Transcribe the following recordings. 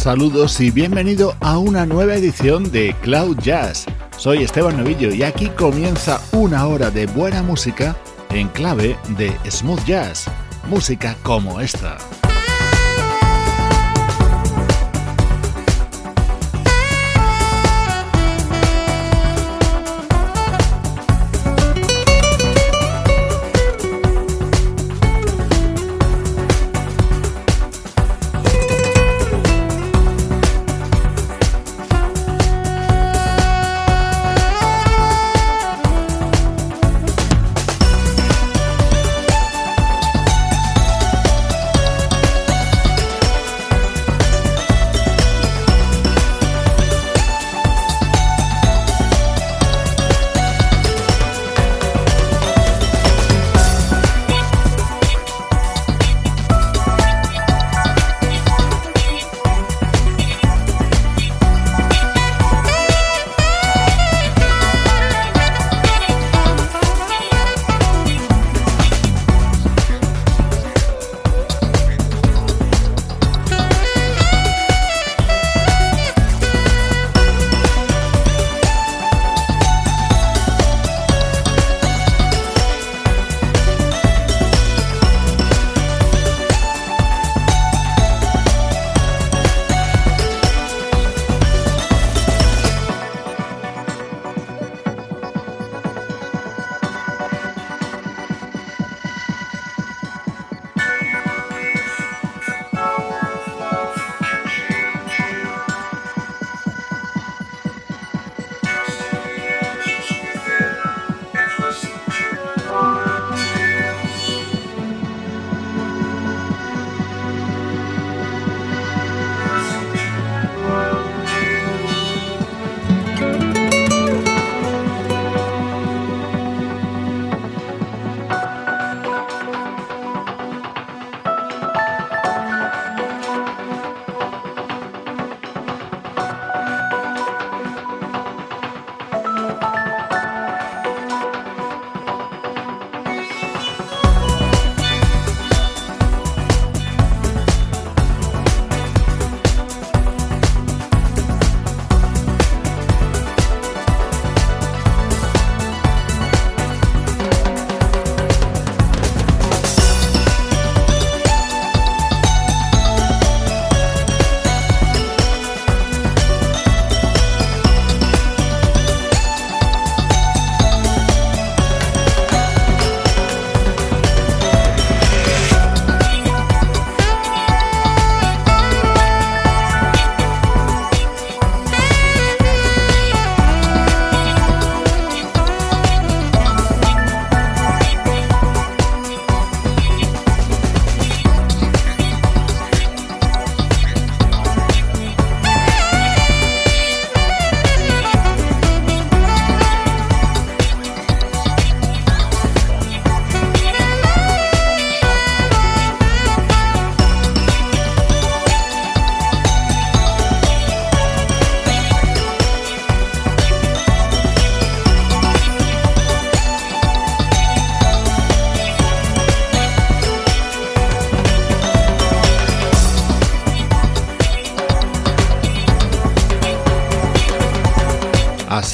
Saludos y bienvenido a una nueva edición de Cloud Jazz. Soy Esteban Novillo y aquí comienza una hora de buena música en clave de smooth jazz, música como esta.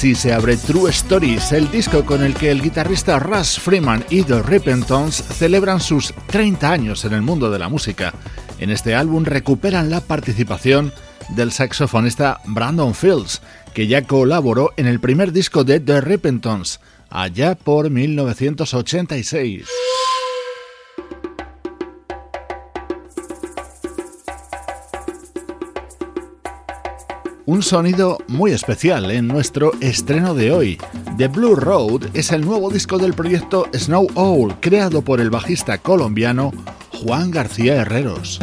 Así se abre True Stories, el disco con el que el guitarrista Russ Freeman y The Repentons celebran sus 30 años en el mundo de la música. En este álbum recuperan la participación del saxofonista Brandon Fields, que ya colaboró en el primer disco de The Repentons, allá por 1986. Un sonido muy especial en nuestro estreno de hoy. The Blue Road es el nuevo disco del proyecto Snow Owl, creado por el bajista colombiano Juan García Herreros.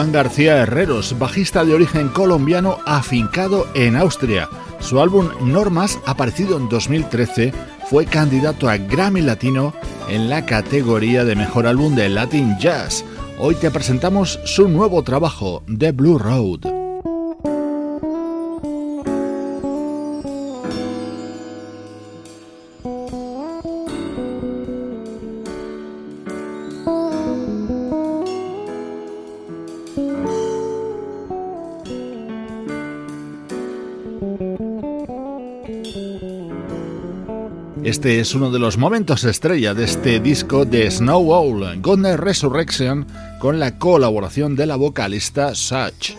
Juan García Herreros, bajista de origen colombiano afincado en Austria. Su álbum Normas, aparecido en 2013, fue candidato a Grammy Latino en la categoría de Mejor Álbum de Latin Jazz. Hoy te presentamos su nuevo trabajo, The Blue Road. Este es uno de los momentos estrella de este disco de Snow Owl, Godner Resurrection, con la colaboración de la vocalista Such.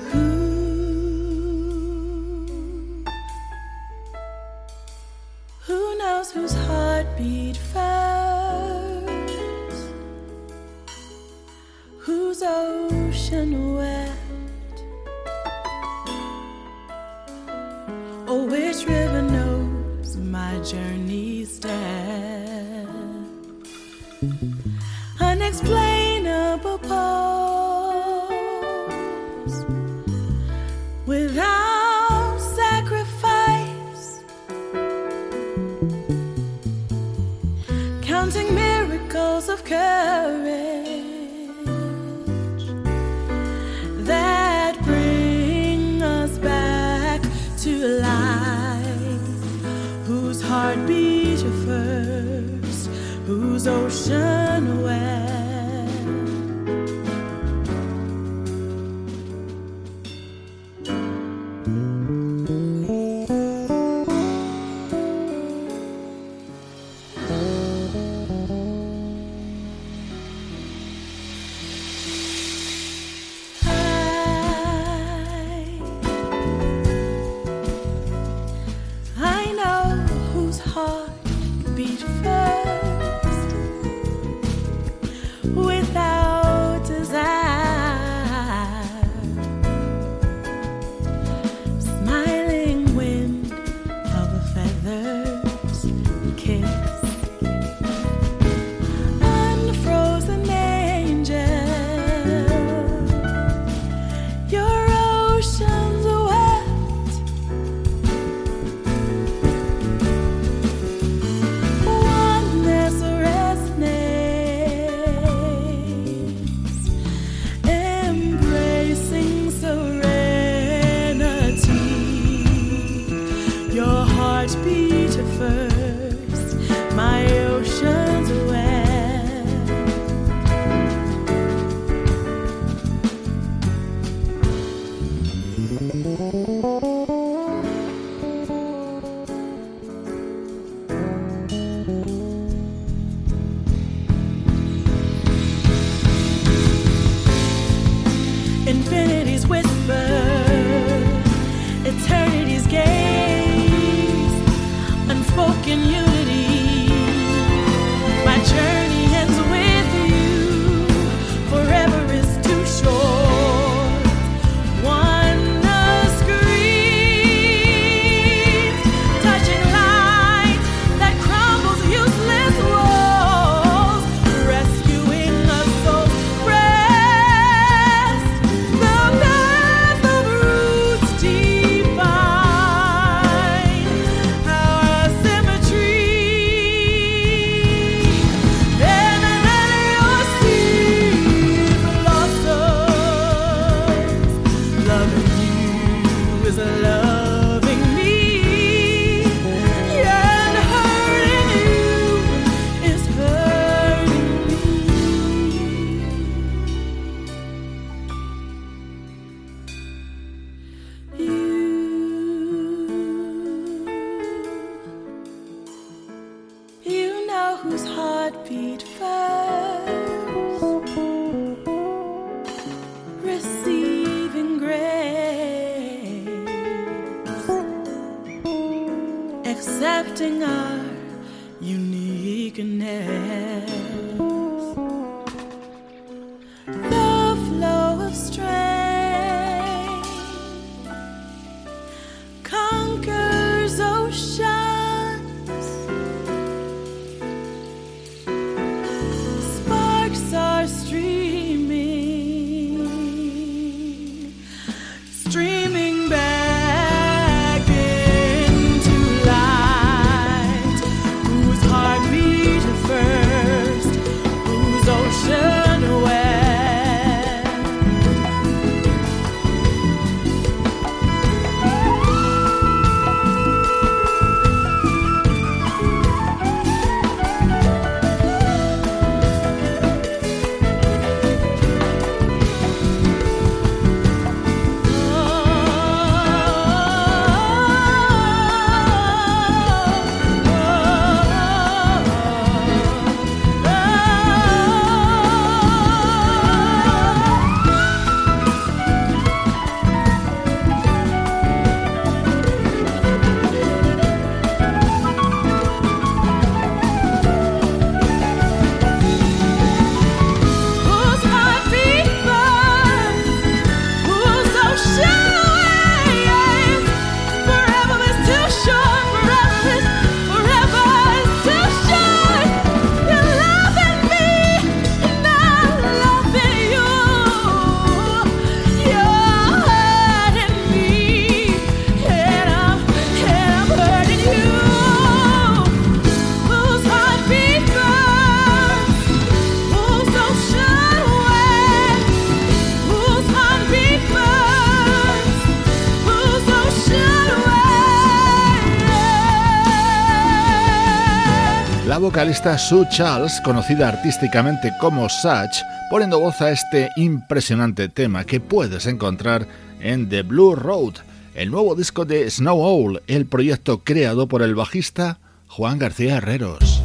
Vocalista Sue Charles, conocida artísticamente como Such, poniendo voz a este impresionante tema que puedes encontrar en The Blue Road, el nuevo disco de Snow Owl, el proyecto creado por el bajista Juan García Herreros.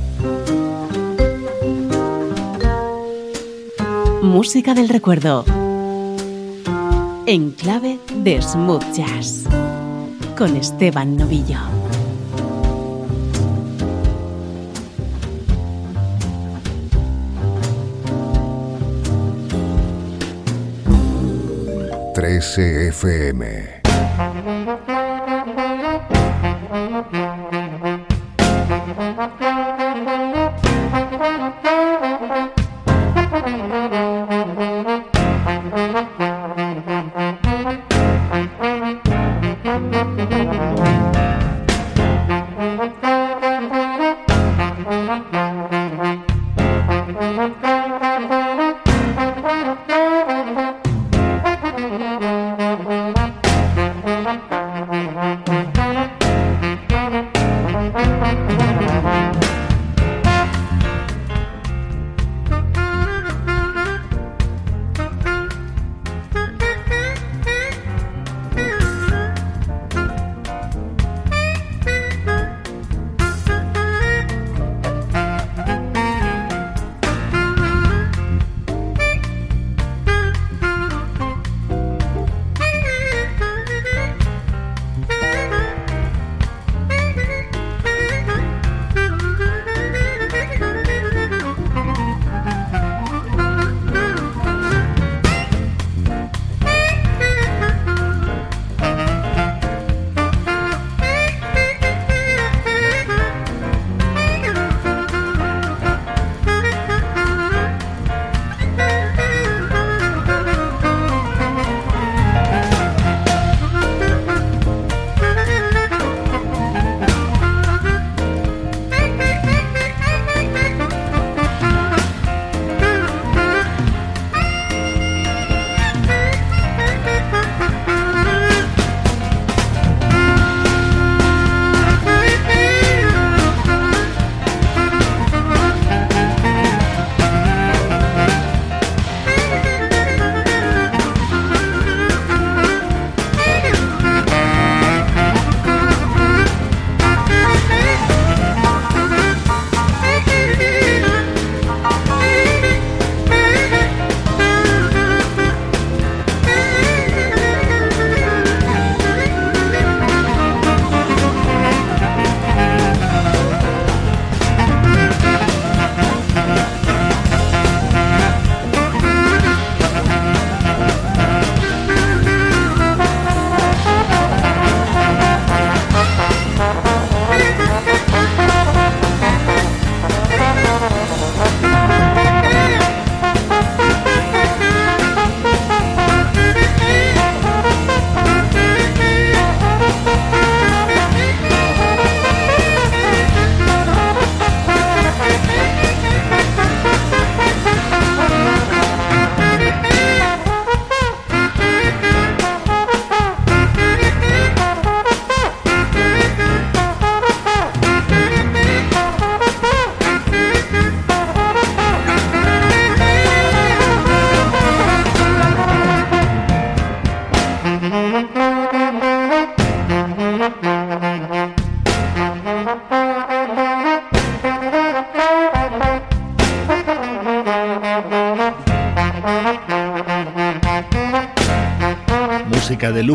Música del recuerdo. En clave de smooth jazz. Con Esteban Novillo. 13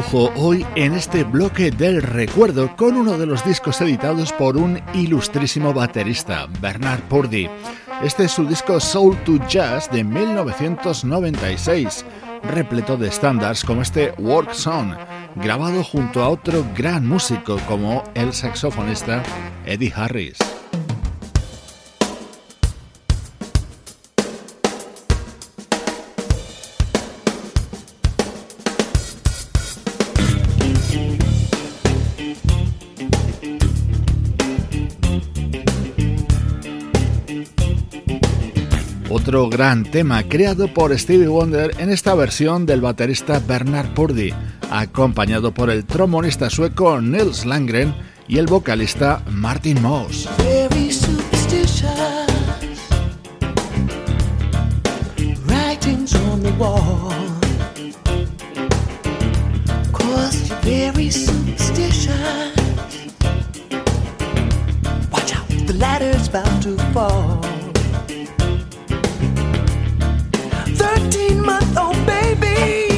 hoy en este bloque del recuerdo con uno de los discos editados por un ilustrísimo baterista, Bernard Purdy. Este es su disco Soul to Jazz de 1996, repleto de estándares como este Work Song, grabado junto a otro gran músico como el saxofonista Eddie Harris. otro gran tema creado por Stevie Wonder en esta versión del baterista Bernard Purdy, acompañado por el trombonista sueco Nils Langren y el vocalista Martin Moss. ladder's to fall. 18 month old baby.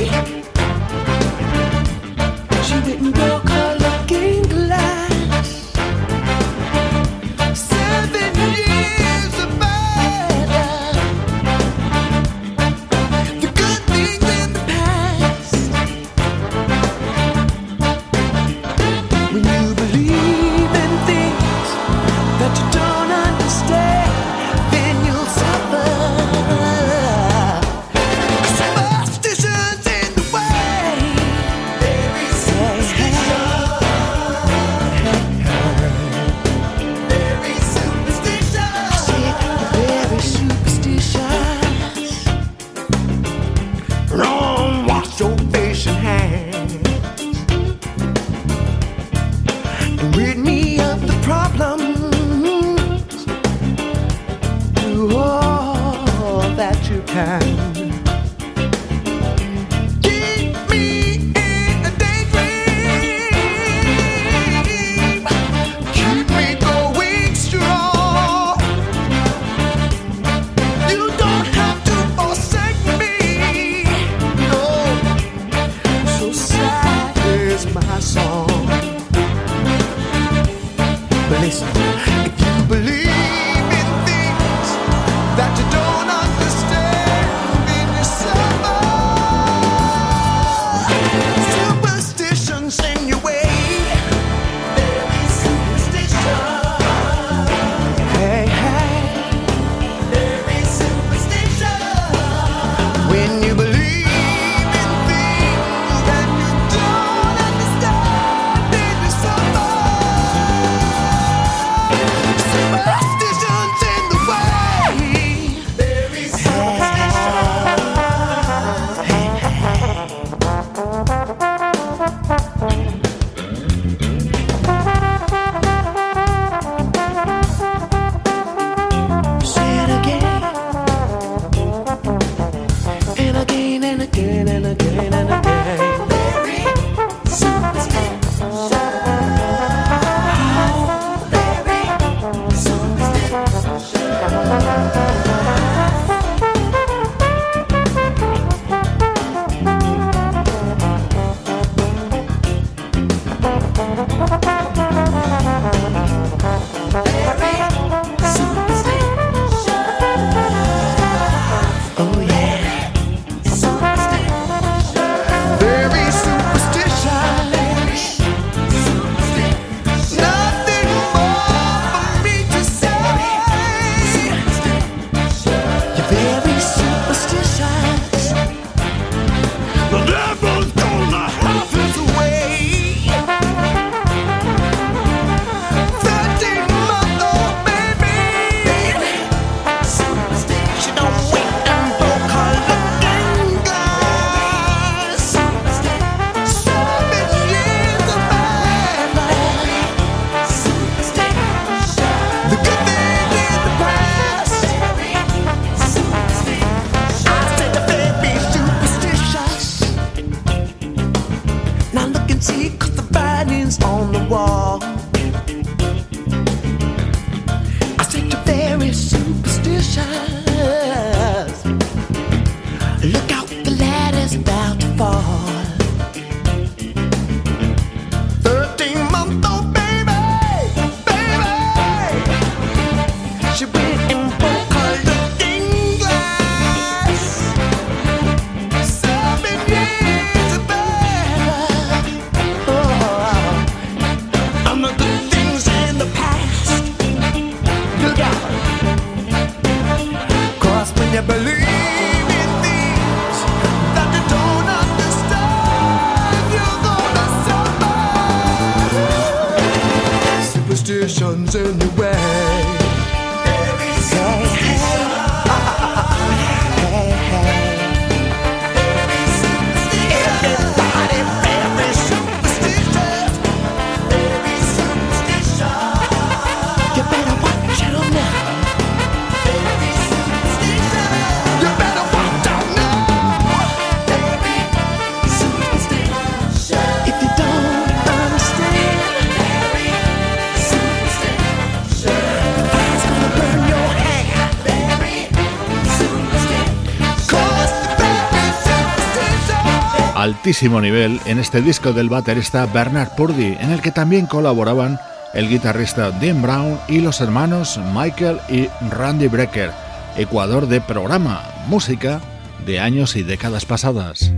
Altísimo nivel en este disco del baterista Bernard Purdy, en el que también colaboraban el guitarrista Dean Brown y los hermanos Michael y Randy Brecker, Ecuador de programa, música de años y décadas pasadas.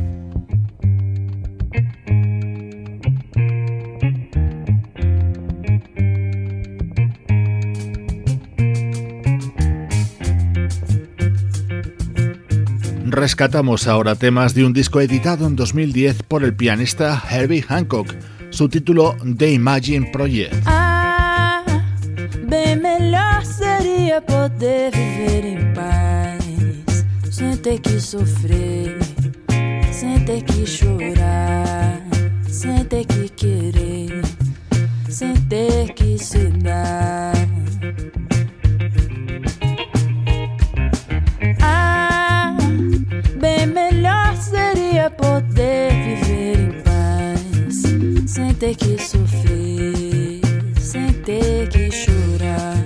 Rescatamos ahora temas de un disco editado en 2010 por el pianista Herbie Hancock, su título The Imagine Project. Ah, poder paz, sem ter que sofrer, sem ter que chorar, sem ter que querer, sem ter que se dar. Poder viver em paz, sem ter que sofrer, sem ter que chorar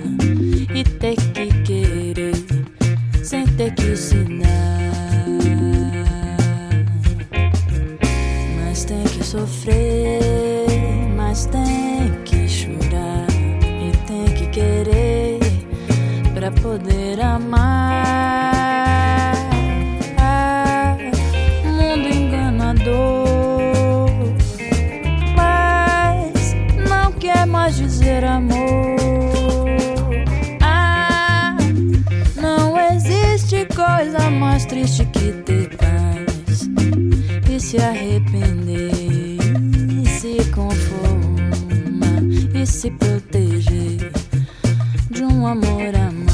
e ter que querer, sem ter que ensinar. Mas tem que sofrer, mas tem que chorar e tem que querer para poder amar. Se arrepender, se conformar e se proteger de um amor amado.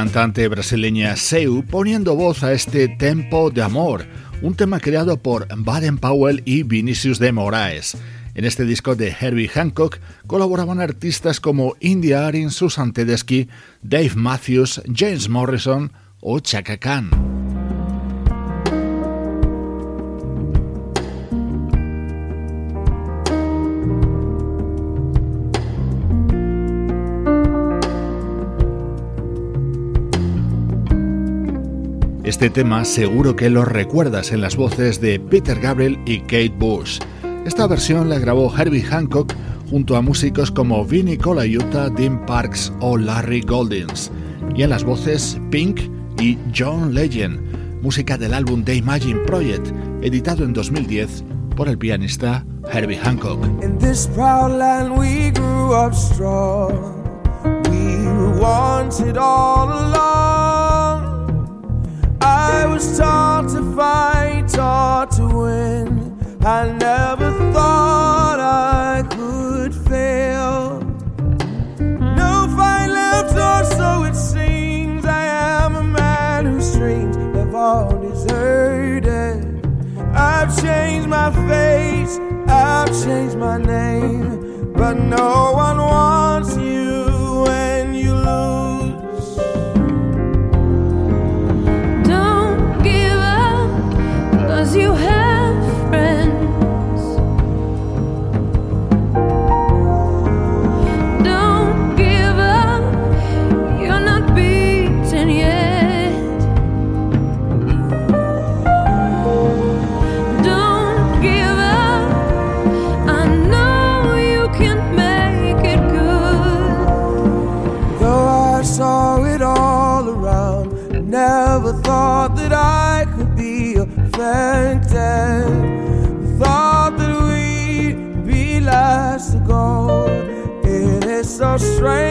Cantante brasileña Seu poniendo voz a este Tempo de Amor, un tema creado por Baden Powell y Vinicius de Moraes. En este disco de Herbie Hancock colaboraban artistas como India Arin, Susan Tedeschi, Dave Matthews, James Morrison o Chaka Khan. Este tema seguro que lo recuerdas en las voces de Peter Gabriel y Kate Bush. Esta versión la grabó Herbie Hancock junto a músicos como Vinnie Colaiuta, Dean Parks o Larry Goldings, y en las voces Pink y John Legend, música del álbum The Imagine Project, editado en 2010 por el pianista Herbie Hancock. I was taught to fight, taught to win. I never thought I could fail. No fight left, or so it seems. I am a man whose dreams have all deserted. I've changed my face, I've changed my name, but no one wants you so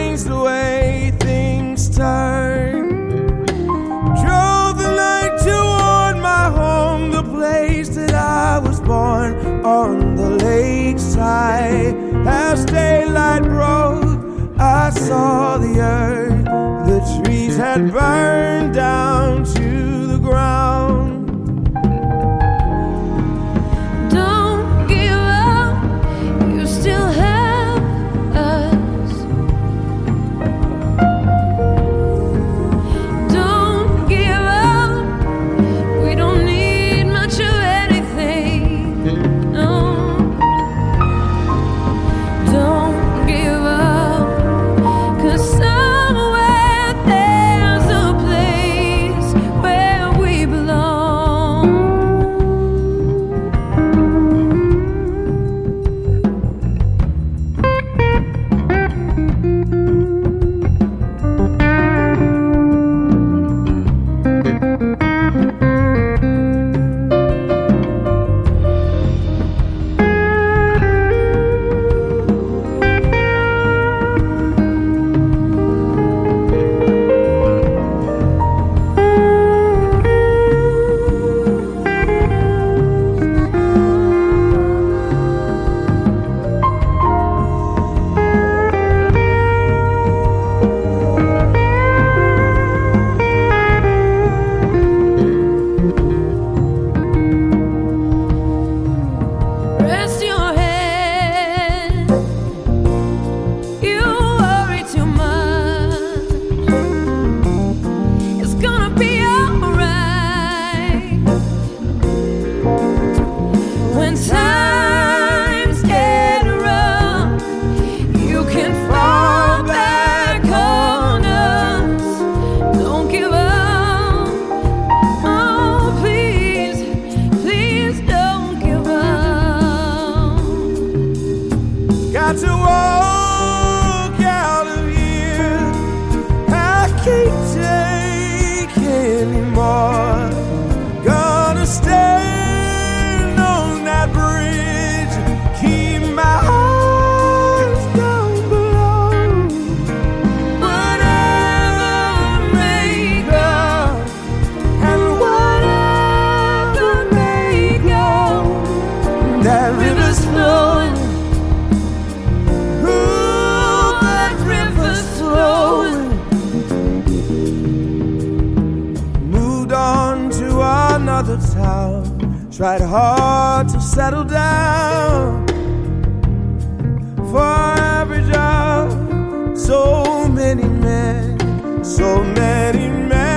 Tried hard to settle down. For every job, so many men, so many men,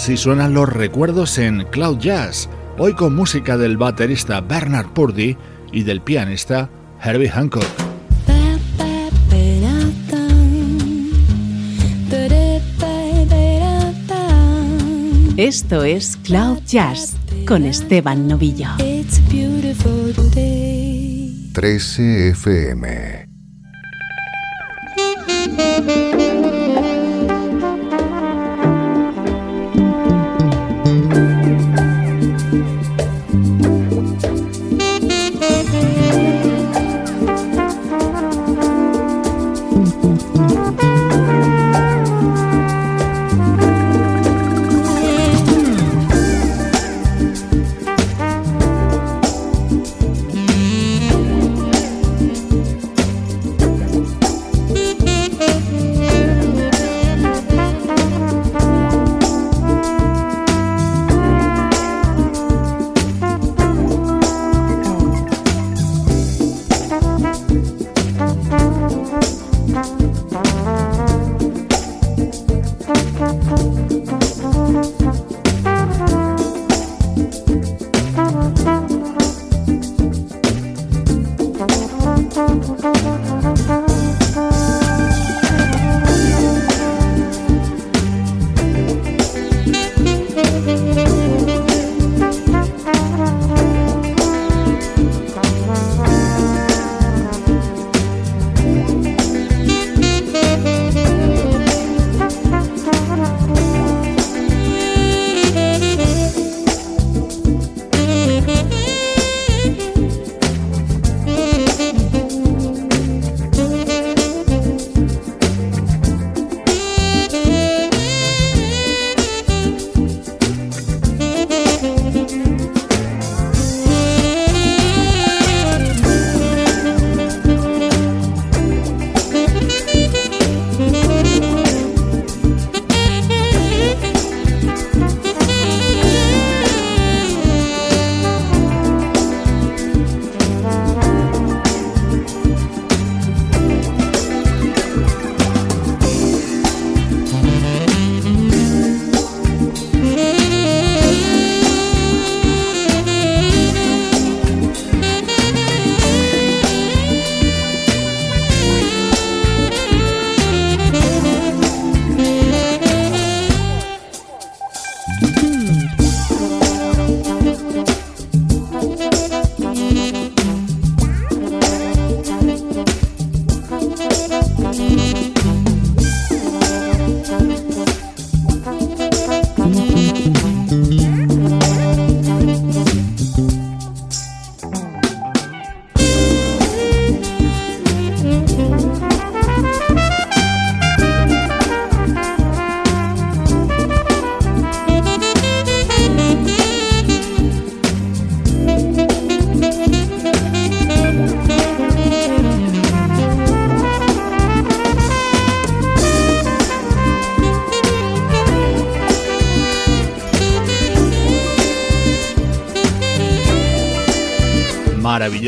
Así suenan los recuerdos en Cloud Jazz, hoy con música del baterista Bernard Purdy y del pianista Herbie Hancock. Esto es Cloud Jazz con Esteban Novillo. 13 FM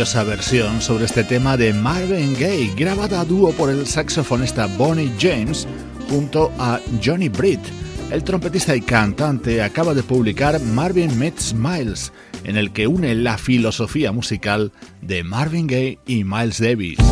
maravillosa versión sobre este tema de Marvin Gaye, grabada a dúo por el saxofonista Bonnie James junto a Johnny Britt. El trompetista y cantante acaba de publicar Marvin Meets Miles, en el que une la filosofía musical de Marvin Gaye y Miles Davis.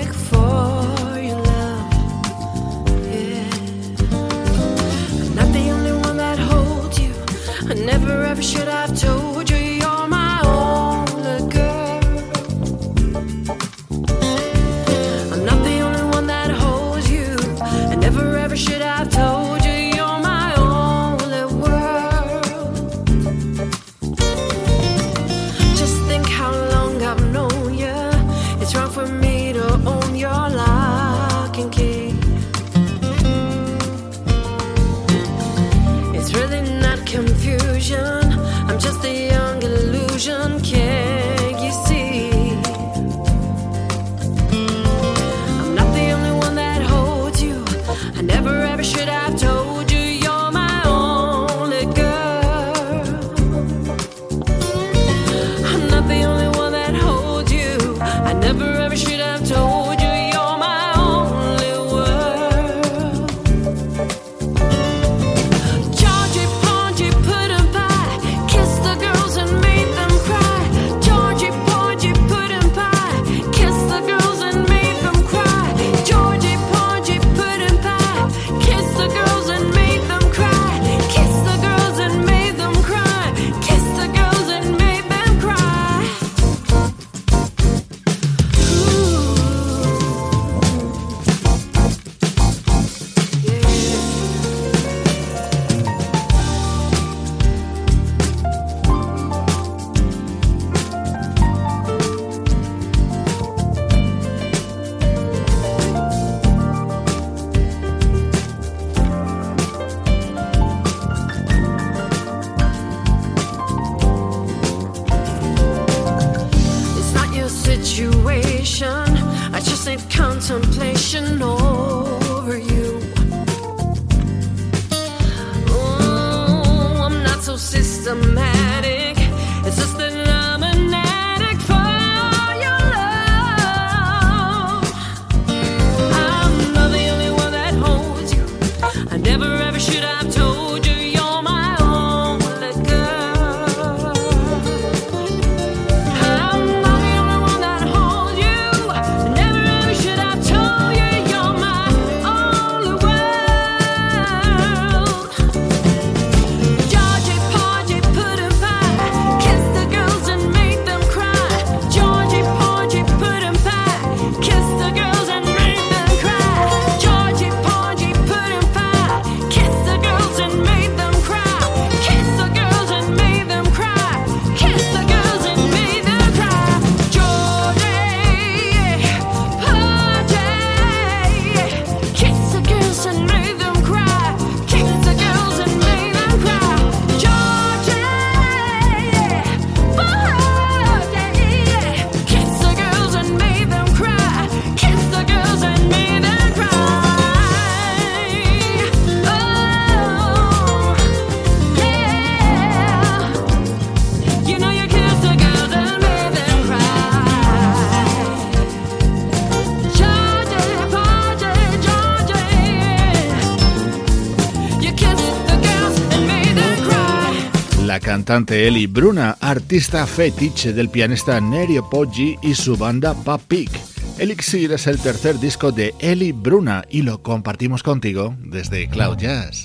never ever should I have told cantante Eli Bruna, artista fetiche del pianista Nerio Poggi y su banda Papik. Elixir es el tercer disco de Eli Bruna y lo compartimos contigo desde Cloud Jazz.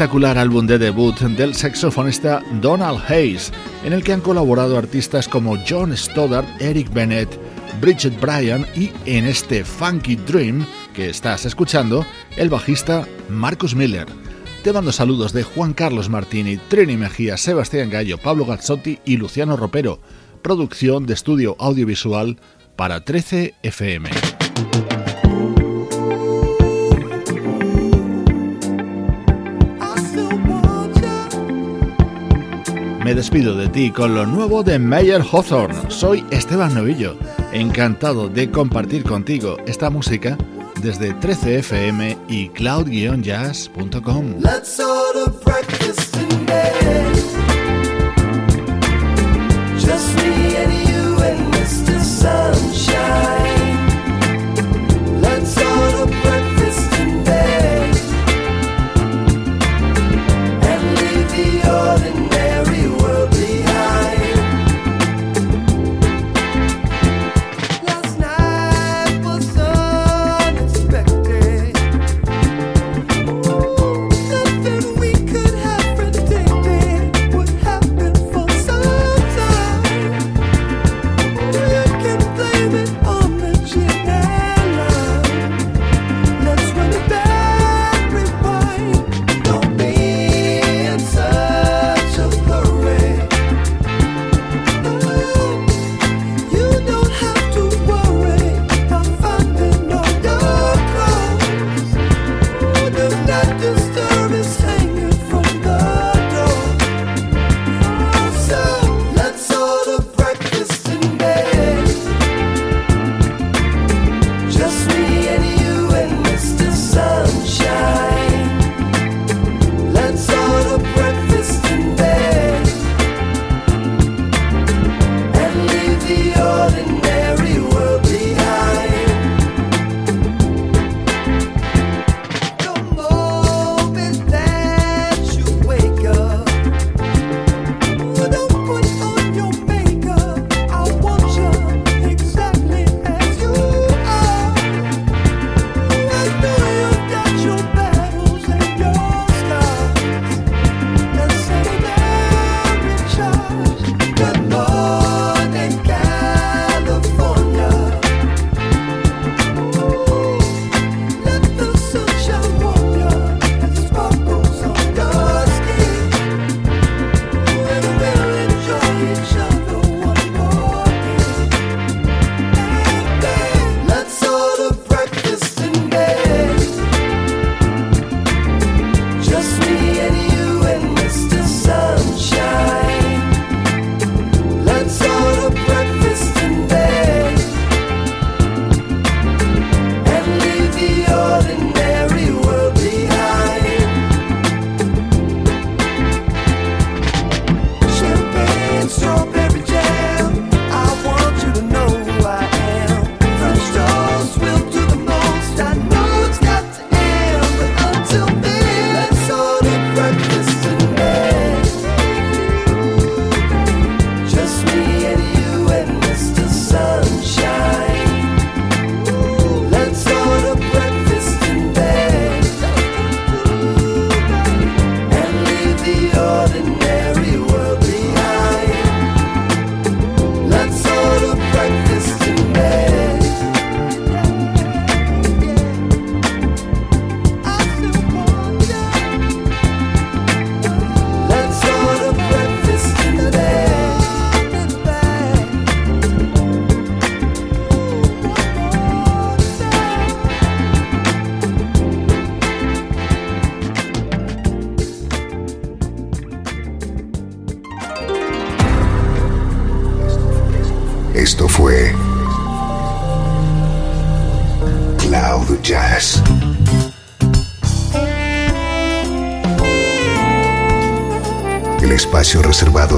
Espectacular álbum de debut del saxofonista Donald Hayes, en el que han colaborado artistas como John Stoddard, Eric Bennett, Bridget Bryan y en este Funky Dream que estás escuchando, el bajista Marcus Miller. Te mando saludos de Juan Carlos Martini, Trini Mejía, Sebastián Gallo, Pablo Gazzotti y Luciano Ropero. Producción de estudio audiovisual para 13 FM. Me despido de ti con lo nuevo de Meyer Hawthorne. Soy Esteban Novillo, encantado de compartir contigo esta música desde 13fm y cloud-jazz.com.